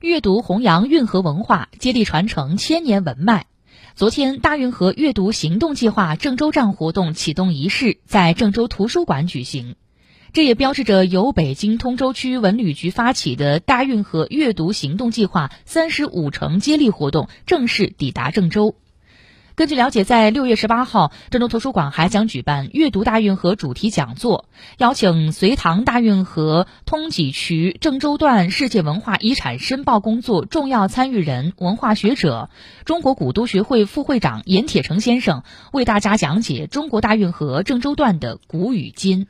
阅读弘扬运河文化，接力传承千年文脉。昨天，大运河阅读行动计划郑州站活动启动仪式在郑州图书馆举行，这也标志着由北京通州区文旅局发起的大运河阅读行动计划三十五城接力活动正式抵达郑州。根据了解，在六月十八号，郑州图书馆还将举办阅读大运河主题讲座，邀请隋唐大运河通济渠郑州段世界文化遗产申报工作重要参与人、文化学者、中国古都学会副会长严铁成先生为大家讲解中国大运河郑州段的古与今。